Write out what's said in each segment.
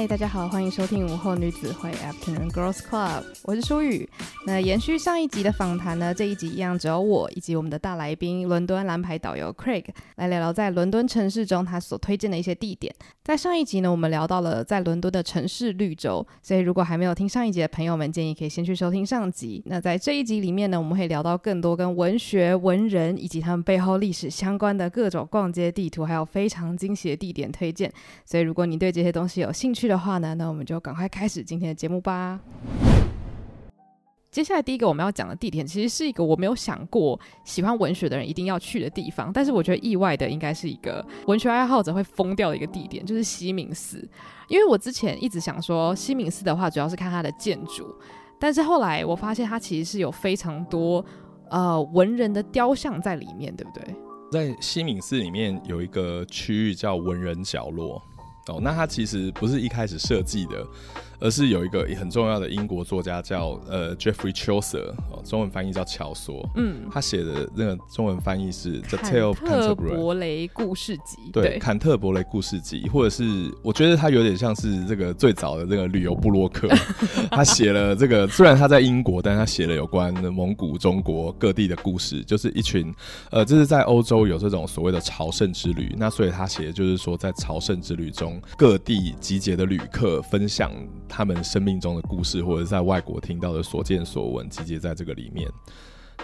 嗨大家好，欢迎收听午后女子会 Afternoon Girls Club，我是舒雨。那延续上一集的访谈呢，这一集一样只有我以及我们的大来宾伦敦蓝牌导游 Craig 来聊聊在伦敦城市中他所推荐的一些地点。在上一集呢，我们聊到了在伦敦的城市绿洲，所以如果还没有听上一集的朋友们，建议可以先去收听上集。那在这一集里面呢，我们会聊到更多跟文学、文人以及他们背后历史相关的各种逛街地图，还有非常惊喜的地点推荐。所以如果你对这些东西有兴趣的话呢，那我们就赶快开始今天的节目吧。接下来第一个我们要讲的地点，其实是一个我没有想过喜欢文学的人一定要去的地方，但是我觉得意外的应该是一个文学爱好者会疯掉的一个地点，就是西敏寺。因为我之前一直想说西敏寺的话，主要是看它的建筑，但是后来我发现它其实是有非常多呃文人的雕像在里面，对不对？在西敏寺里面有一个区域叫文人角落。哦，那它其实不是一开始设计的，而是有一个很重要的英国作家叫呃 Geoffrey Chaucer，哦，中文翻译叫乔索，嗯，他写的那个中文翻译是 The Tale of Canterbury，特伯雷故事集，对，坎特伯雷故事集，或者是我觉得他有点像是这个最早的这个旅游布洛克，他写了这个，虽然他在英国，但他写了有关蒙古、中国各地的故事，就是一群呃，这是在欧洲有这种所谓的朝圣之旅，那所以他写的就是说在朝圣之旅中各地集结的旅客分享他们生命中的故事，或者在外国听到的所见所闻，集结在这个里面。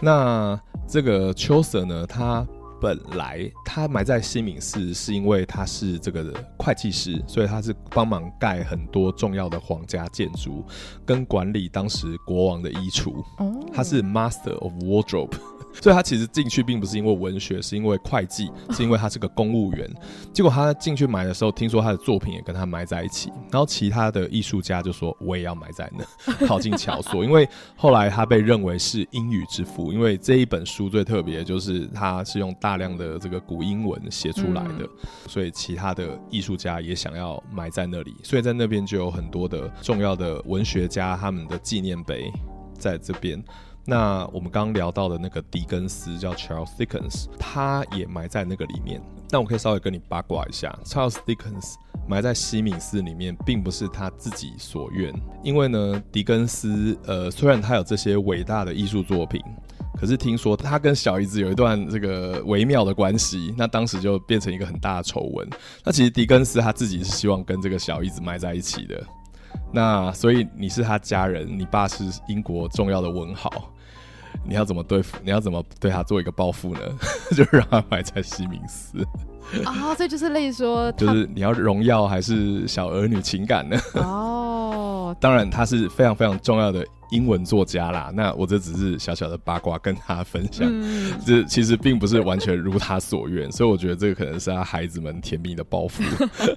那这个 Chaucer 呢，他本来他埋在西敏寺，是因为他是这个会计师，所以他是帮忙盖很多重要的皇家建筑，跟管理当时国王的衣橱。他是 Master of Wardrobe。所以他其实进去并不是因为文学，是因为会计，是因为他是个公务员。结果他进去买的时候，听说他的作品也跟他埋在一起。然后其他的艺术家就说：“我也要埋在那，靠近乔索。”因为后来他被认为是英语之父，因为这一本书最特别就是他是用大量的这个古英文写出来的，所以其他的艺术家也想要埋在那里。所以在那边就有很多的重要的文学家他们的纪念碑在这边。那我们刚刚聊到的那个狄更斯叫 Charles Dickens，他也埋在那个里面。那我可以稍微跟你八卦一下，Charles Dickens 埋在西敏寺里面，并不是他自己所愿。因为呢，狄更斯呃，虽然他有这些伟大的艺术作品，可是听说他跟小姨子有一段这个微妙的关系，那当时就变成一个很大的丑闻。那其实狄更斯他自己是希望跟这个小姨子埋在一起的。那所以你是他家人，你爸是英国重要的文豪。你要怎么对付？你要怎么对他做一个报复呢？就让他埋在西敏寺啊，这就是类说，就是你要荣耀还是小儿女情感呢？哦，当然它是非常非常重要的。英文作家啦，那我这只是小小的八卦跟他分享，嗯、这其实并不是完全如他所愿，所以我觉得这个可能是他孩子们甜蜜的报复，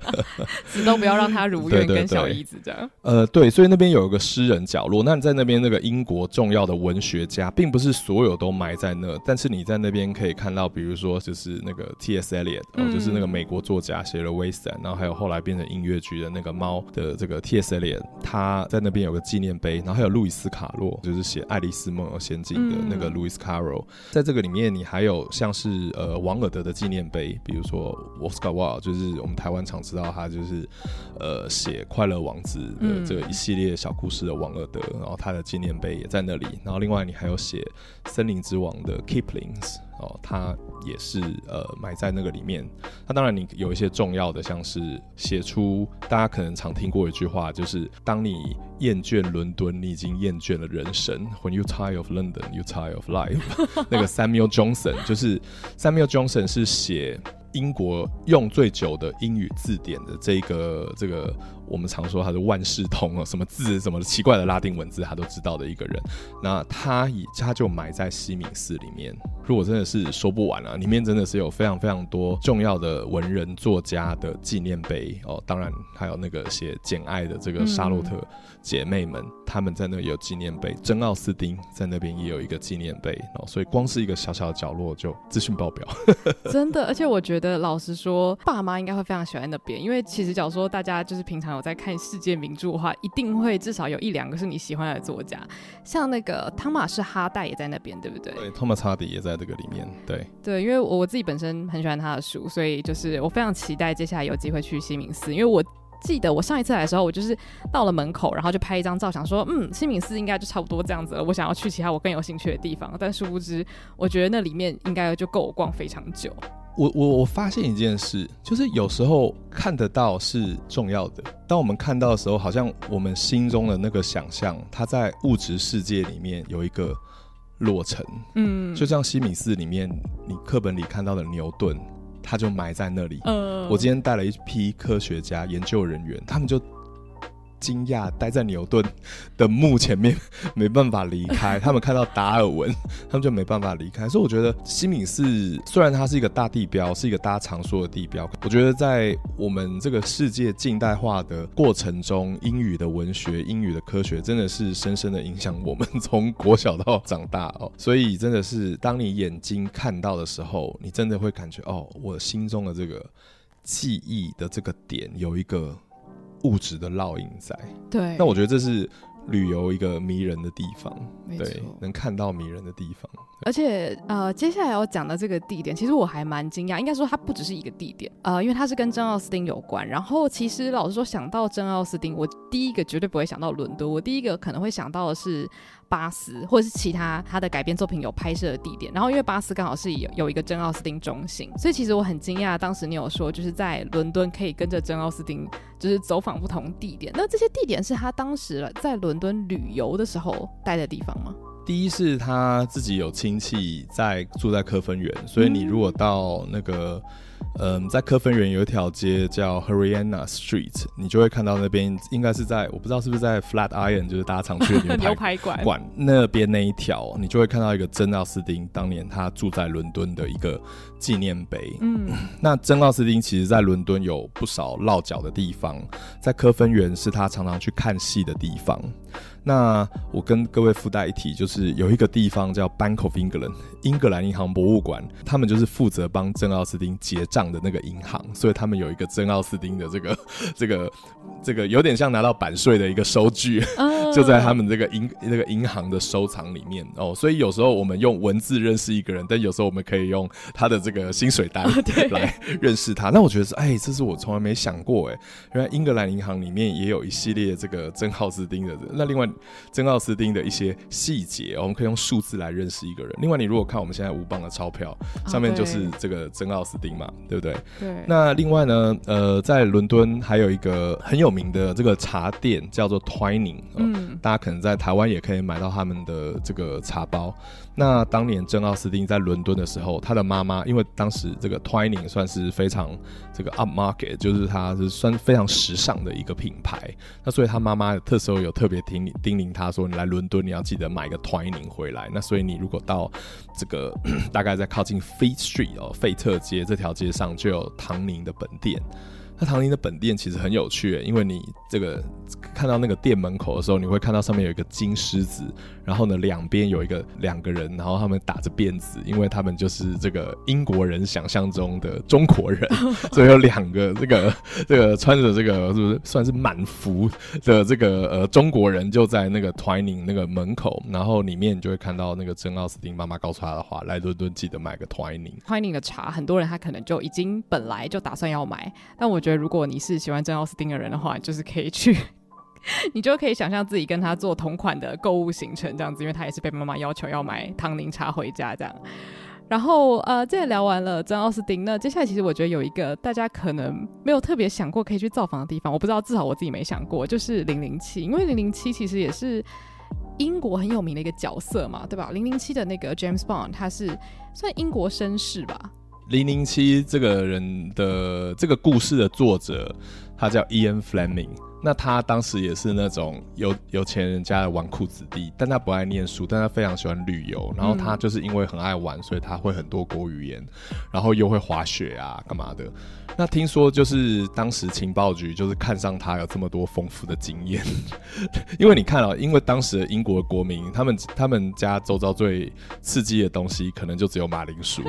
始终不要让他如愿跟小姨子这样。呃，对，所以那边有一个诗人角落，那你在那边那个英国重要的文学家，并不是所有都埋在那，但是你在那边可以看到，比如说就是那个 T.S. Eliot，、嗯、就是那个美国作家写了《Wasteland》，然后还有后来变成音乐剧的那个猫的这个 T.S. Eliot，他在那边有个纪念碑，然后还有路易斯。斯卡洛就是写《爱丽丝梦游仙境》的那个 louis caro，在这个里面，你还有像是呃王尔德的纪念碑，比如说 Oscar Wilde，就是我们台湾常知道他就是呃写《快乐王子》的这个一系列小故事的王尔德，然后他的纪念碑也在那里。然后另外你还有写《森林之王》的 Kipling。哦，他也是呃埋在那个里面。那当然，你有一些重要的，像是写出大家可能常听过一句话，就是当你厌倦伦敦，你已经厌倦了人生。When you tire of London, you tire of life。那个 Samuel Johnson 就是 Samuel Johnson 是写英国用最久的英语字典的这个这个。我们常说他是万事通哦，什么字、什么奇怪的拉丁文字他都知道的一个人。那他以他就埋在西敏寺里面。如果真的是说不完啊，里面真的是有非常非常多重要的文人作家的纪念碑哦。当然还有那个写《简爱》的这个莎洛特姐妹们，嗯、们在那有纪念碑。珍奥斯汀在那边也有一个纪念碑哦。所以光是一个小小的角落就资讯爆表。真的，而且我觉得老实说，爸妈应该会非常喜欢那边，因为其实假如说大家就是平常。在看世界名著的话，一定会至少有一两个是你喜欢的作家，像那个汤马士哈代也在那边，对不对？对，汤马士哈代也在这个里面。对对，因为我我自己本身很喜欢他的书，所以就是我非常期待接下来有机会去西敏寺，因为我记得我上一次来的时候，我就是到了门口，然后就拍一张照，想说嗯，西敏寺应该就差不多这样子了。我想要去其他我更有兴趣的地方，但殊不知，我觉得那里面应该就够我逛非常久。我我我发现一件事，就是有时候看得到是重要的。当我们看到的时候，好像我们心中的那个想象，它在物质世界里面有一个落成。嗯，就像西敏寺里面，你课本里看到的牛顿，他就埋在那里。嗯，我今天带了一批科学家、研究人员，他们就。惊讶，待在牛顿的墓前面，没办法离开。他们看到达尔文，他们就没办法离开。所以我觉得西敏寺虽然它是一个大地标，是一个大家常说的地标，我觉得在我们这个世界近代化的过程中，英语的文学、英语的科学，真的是深深的影响我们，从国小到长大哦。所以真的是，当你眼睛看到的时候，你真的会感觉哦，我心中的这个记忆的这个点有一个。物质的烙印在，对，那我觉得这是旅游一个迷人的地方，对，能看到迷人的地方。而且，呃，接下来要讲的这个地点，其实我还蛮惊讶，应该说它不只是一个地点，呃，因为它是跟真奥斯汀有关。然后，其实老实说，想到真奥斯汀，我第一个绝对不会想到伦敦，我第一个可能会想到的是。巴斯或者是其他他的改编作品有拍摄的地点，然后因为巴斯刚好是有有一个珍奥斯汀中心，所以其实我很惊讶，当时你有说就是在伦敦可以跟着珍奥斯汀就是走访不同地点，那这些地点是他当时在伦敦旅游的时候待的地方吗？第一是他自己有亲戚在住在科芬园，所以你如果到那个。在科芬园有一条街叫 Haryana Street，你就会看到那边应该是在我不知道是不是在 Flatiron，就是大家常去的牛排 牛排馆馆那边那一条，你就会看到一个珍奥斯汀当年他住在伦敦的一个纪念碑。嗯，那珍奥斯汀其实在伦敦有不少落脚的地方，在科芬园是他常常去看戏的地方。那我跟各位附带一提，就是有一个地方叫 Bank of England，英格兰银行博物馆，他们就是负责帮珍奥斯汀结账的那个银行，所以他们有一个珍奥斯汀的这个 这个这个有点像拿到版税的一个收据，uh、就在他们这个银那个银行的收藏里面哦。所以有时候我们用文字认识一个人，但有时候我们可以用他的这个薪水单 来认识他。那我觉得是，哎，这是我从来没想过，哎，原来英格兰银行里面也有一系列这个珍奥斯汀的。那另外。珍奥斯汀的一些细节，我们可以用数字来认识一个人。另外，你如果看我们现在五磅的钞票，上面就是这个珍奥斯汀嘛，对不对？对。那另外呢，呃，在伦敦还有一个很有名的这个茶店叫做 Twining，嗯，大家可能在台湾也可以买到他们的这个茶包。那当年珍奥斯汀在伦敦的时候，他的妈妈因为当时这个 Twining 算是非常这个 upmarket，就是他是算非常时尚的一个品牌。那所以他妈妈特时候有特别叮叮咛他说：“你来伦敦，你要记得买个 Twining 回来。”那所以你如果到这个 大概在靠近 Fleet Street 哦，费特街这条街上就有唐宁的本店。那唐宁的本店其实很有趣，因为你这个看到那个店门口的时候，你会看到上面有一个金狮子，然后呢两边有一个两个人，然后他们打着辫子，因为他们就是这个英国人想象中的中国人，所以有两个这个这个穿着这个是不是算是满服的这个呃中国人就在那个 Twining 那个门口，然后里面你就会看到那个珍奥斯汀妈妈告诉他的话：来伦敦记得买个 Twining。Twining 的茶，很多人他可能就已经本来就打算要买，但我觉得。如果你是喜欢珍奥斯汀的人的话，就是可以去，你就可以想象自己跟他做同款的购物行程这样子，因为他也是被妈妈要求要买唐宁茶回家这样。然后呃，这聊完了珍奥斯汀，那接下来其实我觉得有一个大家可能没有特别想过可以去造访的地方，我不知道，至少我自己没想过，就是 零零七，因为零零七其实也是英国很有名的一个角色嘛，对吧？零零七的那个 James Bond，他是算英国绅士吧？零零七这个人的这个故事的作者，他叫 Ian Fleming。那他当时也是那种有有钱人家的纨绔子弟，但他不爱念书，但他非常喜欢旅游。然后他就是因为很爱玩，所以他会很多国语言，然后又会滑雪啊，干嘛的。那听说就是当时情报局就是看上他有这么多丰富的经验，因为你看啊，因为当时的英国国民，他们他们家周遭最刺激的东西可能就只有马铃薯，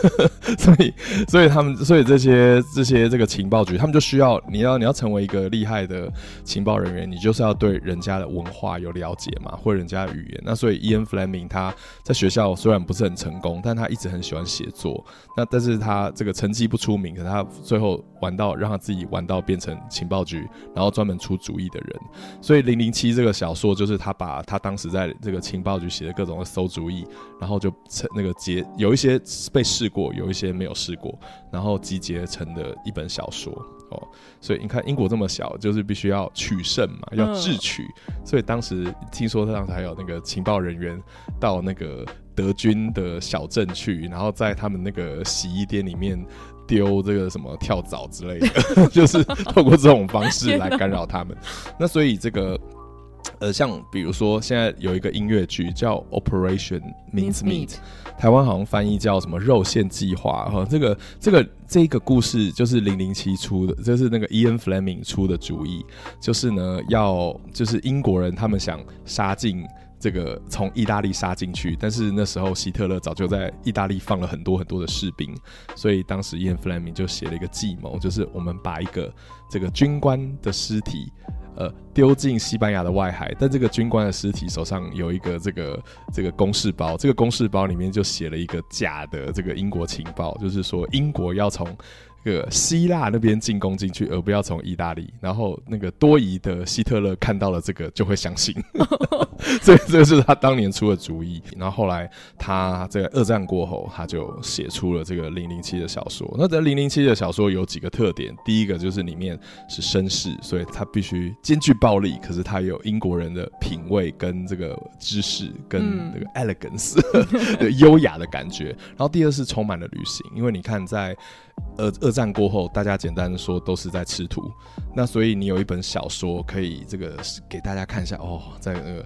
所以所以他们所以这些这些这个情报局，他们就需要你要你要成为一个厉害的情报人员，你就是要对人家的文化有了解嘛，或人家的语言。那所以 Ian Fleming 他在学校虽然不是很成功，但他一直很喜欢写作。那但是他这个成绩不出名，可是他。最后玩到让他自己玩到变成情报局，然后专门出主意的人。所以《零零七》这个小说就是他把他当时在这个情报局写的各种的馊主意，然后就成那个结，有一些被试过，有一些没有试过，然后集结成的一本小说哦。所以你看英国这么小，就是必须要取胜嘛，要智取。所以当时听说他当时还有那个情报人员到那个德军的小镇去，然后在他们那个洗衣店里面。丢这个什么跳蚤之类的，就是透过这种方式来干扰他们。那所以这个呃，像比如说现在有一个音乐剧叫 Operation Mincemeat，台湾好像翻译叫什么肉馅计划哈。这个这个这个故事就是零零七出的，就是那个 Ian Fleming 出的主意，就是呢要就是英国人他们想杀进。这个从意大利杀进去，但是那时候希特勒早就在意大利放了很多很多的士兵，所以当时 enfleming 就写了一个计谋，就是我们把一个这个军官的尸体，呃，丢进西班牙的外海，但这个军官的尸体手上有一个这个这个公事包，这个公事包里面就写了一个假的这个英国情报，就是说英国要从。个希腊那边进攻进去，而不要从意大利。然后那个多疑的希特勒看到了这个，就会相信。所 以 这个是他当年出的主意。然后后来他这个二战过后，他就写出了这个零零七的小说。那这零零七的小说有几个特点，第一个就是里面是绅士，所以他必须兼具暴力，可是他有英国人的品味跟这个知识跟那个 elegance，优雅的感觉。然后第二是充满了旅行，因为你看在。二二战过后，大家简单的说都是在吃土，那所以你有一本小说可以这个给大家看一下哦，在那个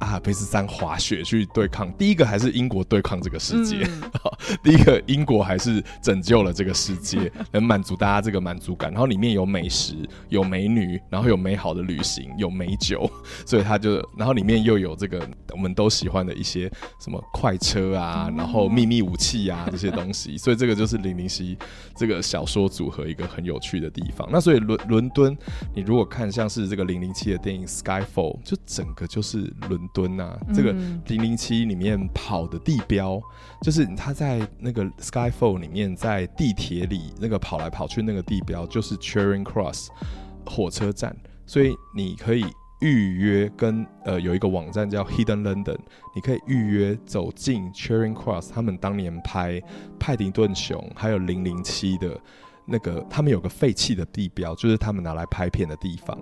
阿尔卑斯山滑雪去对抗，第一个还是英国对抗这个世界，嗯、第一个英国还是拯救了这个世界，能满足大家这个满足感。然后里面有美食，有美女，然后有美好的旅行，有美酒，所以他就然后里面又有这个我们都喜欢的一些什么快车啊，然后秘密武器啊这些东西，所以这个就是零零七。这个小说组合一个很有趣的地方，那所以伦伦敦，你如果看像是这个零零七的电影《Skyfall》，就整个就是伦敦呐、啊。嗯、这个零零七里面跑的地标，就是他在那个《Skyfall》里面在地铁里那个跑来跑去那个地标，就是 Charing Cross 火车站，所以你可以。预约跟呃有一个网站叫 Hidden London，你可以预约走进 Charing Cross，他们当年拍派迪顿熊还有零零七的那个，他们有个废弃的地标，就是他们拿来拍片的地方，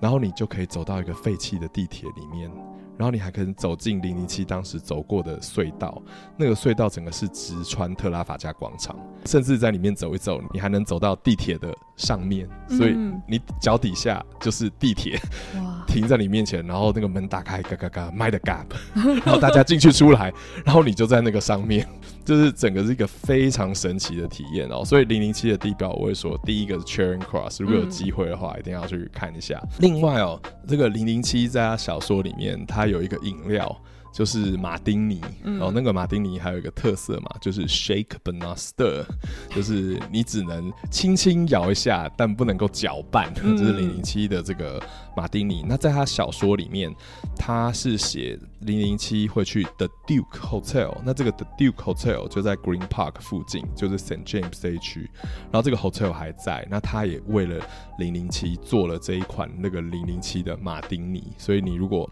然后你就可以走到一个废弃的地铁里面。然后你还可以走进零零七当时走过的隧道，那个隧道整个是直穿特拉法加广场，甚至在里面走一走，你还能走到地铁的上面，所以你脚底下就是地铁，停在你面前，然后那个门打开，嘎嘎嘎，Mind the Gap，然后大家进去出来，然后你就在那个上面。就是整个是一个非常神奇的体验哦，所以零零七的地标我会说，第一个是 Charing Cross，如果有机会的话，一定要去看一下。另外哦，这个零零七在他小说里面，他有一个饮料。就是马丁尼，然后那个马丁尼还有一个特色嘛，就是 shake but not stir，就是你只能轻轻摇一下，但不能够搅拌。这是零零七的这个马丁尼。那在他小说里面，他是写零零七会去 The Duke Hotel，那这个 The Duke Hotel 就在 Green Park 附近，就是 St James 这一区。然后这个 hotel 还在，那他也为了零零七做了这一款那个零零七的马丁尼。所以你如果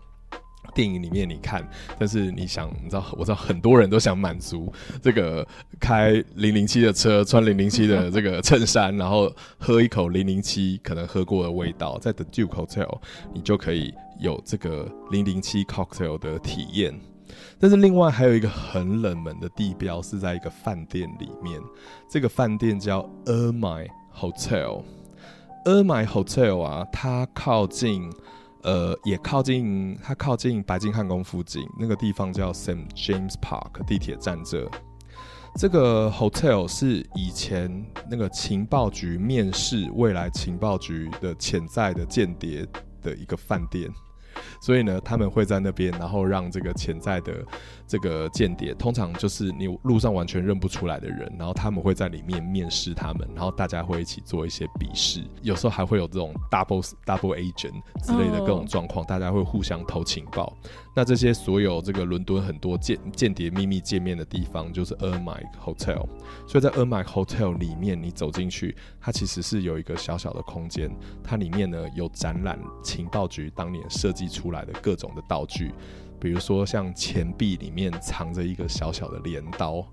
电影里面你看，但是你想，你知道，我知道很多人都想满足这个开零零七的车，穿零零七的这个衬衫，然后喝一口零零七可能喝过的味道，在 The Duke Hotel 你就可以有这个零零七 cocktail 的体验。但是另外还有一个很冷门的地标是在一个饭店里面，这个饭店叫 Ermine Hotel。Ermine Hotel 啊，它靠近。呃，也靠近，它靠近白金汉宫附近那个地方叫 s a m James Park 地铁站这。这个 hotel 是以前那个情报局面试未来情报局的潜在的间谍的一个饭店。所以呢，他们会在那边，然后让这个潜在的这个间谍，通常就是你路上完全认不出来的人，然后他们会在里面面试他们，然后大家会一起做一些笔试，有时候还会有这种 double double agent 之类的各种状况，oh. 大家会互相偷情报。那这些所有这个伦敦很多间间谍秘密见面的地方，就是 Ermine Hotel。所以在 Ermine Hotel 里面，你走进去，它其实是有一个小小的空间，它里面呢有展览情报局当年设计出来的各种的道具。比如说，像钱币里面藏着一个小小的镰刀，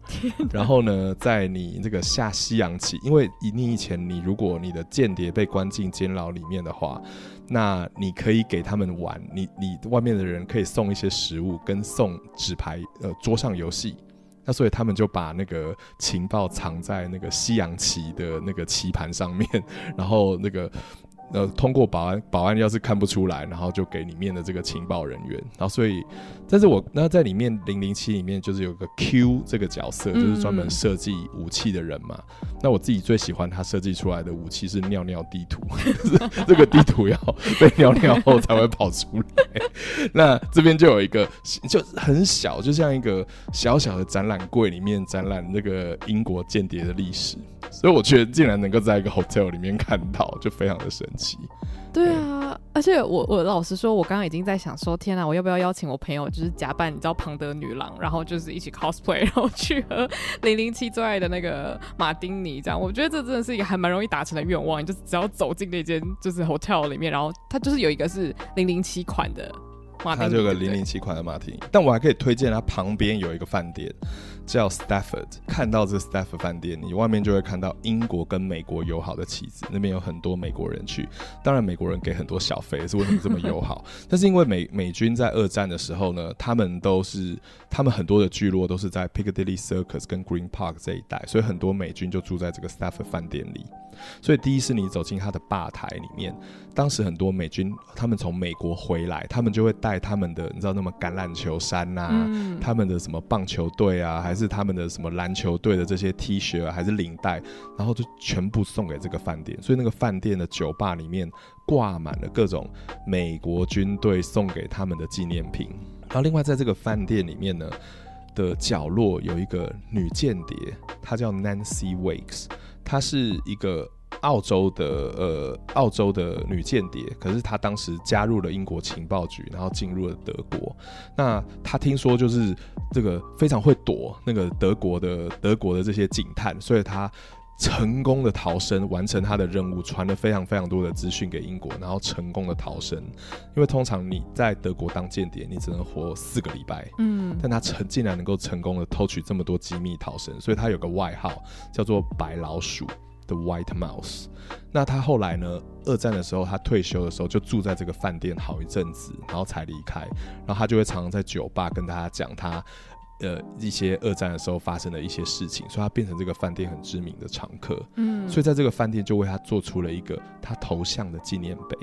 然后呢，在你这个下西洋棋，因为你以前你如果你的间谍被关进监牢里面的话，那你可以给他们玩，你你外面的人可以送一些食物跟送纸牌，呃，桌上游戏，那所以他们就把那个情报藏在那个西洋棋的那个棋盘上面，然后那个。呃，通过保安，保安要是看不出来，然后就给里面的这个情报人员。然后所以，但是我那在里面零零七里面就是有个 Q 这个角色，就是专门设计武器的人嘛。那我自己最喜欢他设计出来的武器是尿尿地图，这个地图要被尿尿后才会跑出来。那这边就有一个，就很小，就像一个小小的展览柜里面展览那个英国间谍的历史。所以我觉得竟然能够在一个 hotel 里面看到，就非常的神奇。对啊，对而且我我老实说，我刚刚已经在想说，天啊，我要不要邀请我朋友，就是假扮你知道庞德女郎，然后就是一起 cosplay，然后去喝零零七最爱的那个马丁尼，这样。我觉得这真的是一个还蛮容易达成的愿望，你就只要走进那间就是 hotel 里面，然后它就是有一个是零零七款的。它就有个零零七款的马丁尼，但我还可以推荐它旁边有一个饭店叫 Stafford。看到这 Stafford 饭店，你外面就会看到英国跟美国友好的旗子，那边有很多美国人去。当然，美国人给很多小费，是为什么这么友好？但是因为美美军在二战的时候呢，他们都是他们很多的聚落都是在 Piccadilly Circus 跟 Green Park 这一带，所以很多美军就住在这个 Stafford 饭店里。所以第一是你走进他的吧台里面，当时很多美军他们从美国回来，他们就会带他们的你知道那么橄榄球衫呐、啊，嗯、他们的什么棒球队啊，还是他们的什么篮球队的这些 T 恤啊，还是领带，然后就全部送给这个饭店。所以那个饭店的酒吧里面挂满了各种美国军队送给他们的纪念品。然后另外在这个饭店里面呢的角落有一个女间谍，她叫 Nancy Wakes。她是一个澳洲的呃澳洲的女间谍，可是她当时加入了英国情报局，然后进入了德国。那她听说就是这个非常会躲那个德国的德国的这些警探，所以她成功的逃生，完成他的任务，传了非常非常多的资讯给英国，然后成功的逃生。因为通常你在德国当间谍，你只能活四个礼拜，嗯，但他成竟然能够成功的偷取这么多机密逃生，所以他有个外号叫做白老鼠的 White Mouse。那他后来呢，二战的时候他退休的时候就住在这个饭店好一阵子，然后才离开。然后他就会常常在酒吧跟大家讲她。呃，一些二战的时候发生的一些事情，所以他变成这个饭店很知名的常客。嗯，所以在这个饭店就为他做出了一个他头像的纪念碑。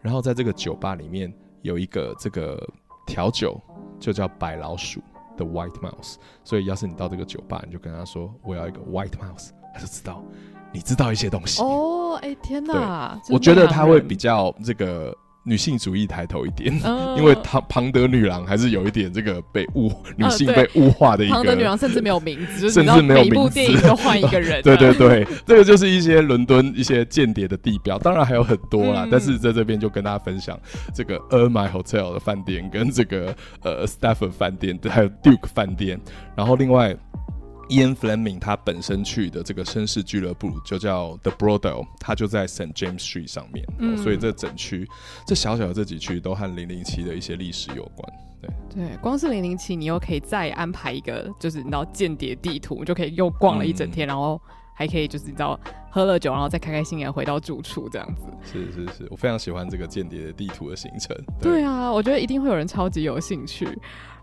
然后在这个酒吧里面有一个这个调酒，就叫白老鼠的 White Mouse。所以要是你到这个酒吧，你就跟他说我要一个 White Mouse，他就知道你知道一些东西。哦，哎、欸、天哪！我觉得他会比较这个。女性主义抬头一点，呃、因为庞庞德女郎还是有一点这个被物女性被物化的一个。庞德女郎甚至没有名字，甚至没有名字，每部电影都换一个人。对对对，这个就是一些伦敦一些间谍的地标，当然还有很多啦。嗯、但是在这边就跟大家分享这个 Ermine Hotel 的饭店，跟这个呃 Stafford 饭店，还有 Duke 饭店。然后另外 Ian Fleming 他本身去的这个绅士俱乐部就叫 The Brothel，他就在 St James Street 上面，嗯、所以这整区这小小的这几区都和零零七的一些历史有关。对对，光是零零七，你又可以再安排一个，就是你知道间谍地图，就可以又逛了一整天，嗯、然后还可以就是你知道喝了酒，然后再开开心心回到住处这样子。是是是，我非常喜欢这个间谍的地图的行程。对，对啊，我觉得一定会有人超级有兴趣。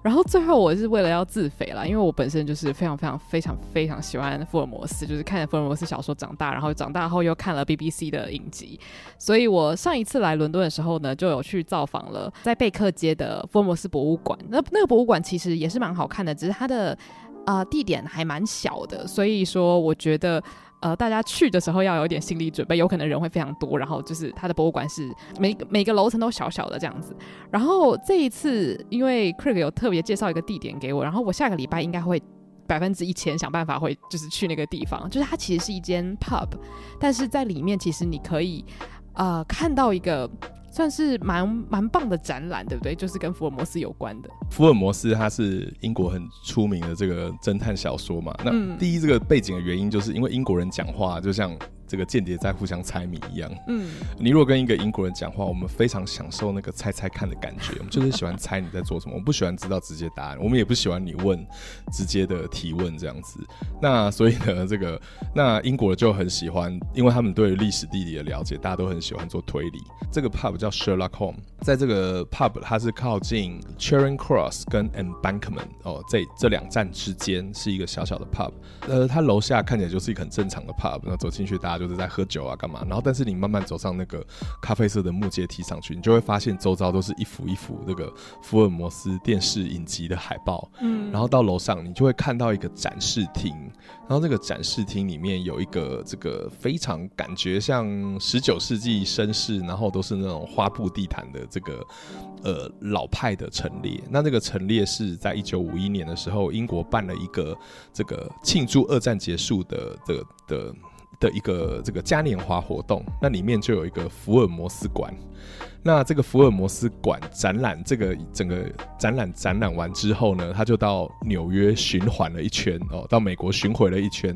然后最后我是为了要自肥啦，因为我本身就是非常非常非常非常喜欢福尔摩斯，就是看福尔摩斯小说长大，然后长大后又看了 BBC 的影集，所以我上一次来伦敦的时候呢，就有去造访了在贝克街的福尔摩斯博物馆。那那个博物馆其实也是蛮好看的，只是它的呃地点还蛮小的，所以说我觉得。呃，大家去的时候要有点心理准备，有可能人会非常多。然后就是它的博物馆是每每个楼层都小小的这样子。然后这一次，因为 Craig 有特别介绍一个地点给我，然后我下个礼拜应该会百分之一千想办法会就是去那个地方。就是它其实是一间 pub，但是在里面其实你可以呃看到一个。算是蛮蛮棒的展览，对不对？就是跟福尔摩斯有关的。福尔摩斯他是英国很出名的这个侦探小说嘛。那第一这个背景的原因，就是因为英国人讲话就像。这个间谍在互相猜谜一样。嗯，你如果跟一个英国人讲话，我们非常享受那个猜猜看的感觉。我们 就是喜欢猜你在做什么，我们不喜欢知道直接答案，我们也不喜欢你问直接的提问这样子。那所以呢，这个那英国人就很喜欢，因为他们对历史地理的了解，大家都很喜欢做推理。这个 pub 叫 Sherlock Holmes，在这个 pub 它是靠近 Charing Cross 跟 Embankment 哦，这这两站之间是一个小小的 pub。呃，它楼下看起来就是一个很正常的 pub，那走进去大家。就是在喝酒啊，干嘛？然后，但是你慢慢走上那个咖啡色的木阶梯上去，你就会发现周遭都是一幅一幅这个福尔摩斯电视影集的海报。嗯，然后到楼上，你就会看到一个展示厅，然后这个展示厅里面有一个这个非常感觉像十九世纪绅士，然后都是那种花布地毯的这个呃老派的陈列。那这个陈列是在一九五一年的时候，英国办了一个这个庆祝二战结束的的的。的的一个这个嘉年华活动，那里面就有一个福尔摩斯馆。那这个福尔摩斯馆展览，这个整个展览展览完之后呢，他就到纽约循环了一圈哦，到美国巡回了一圈，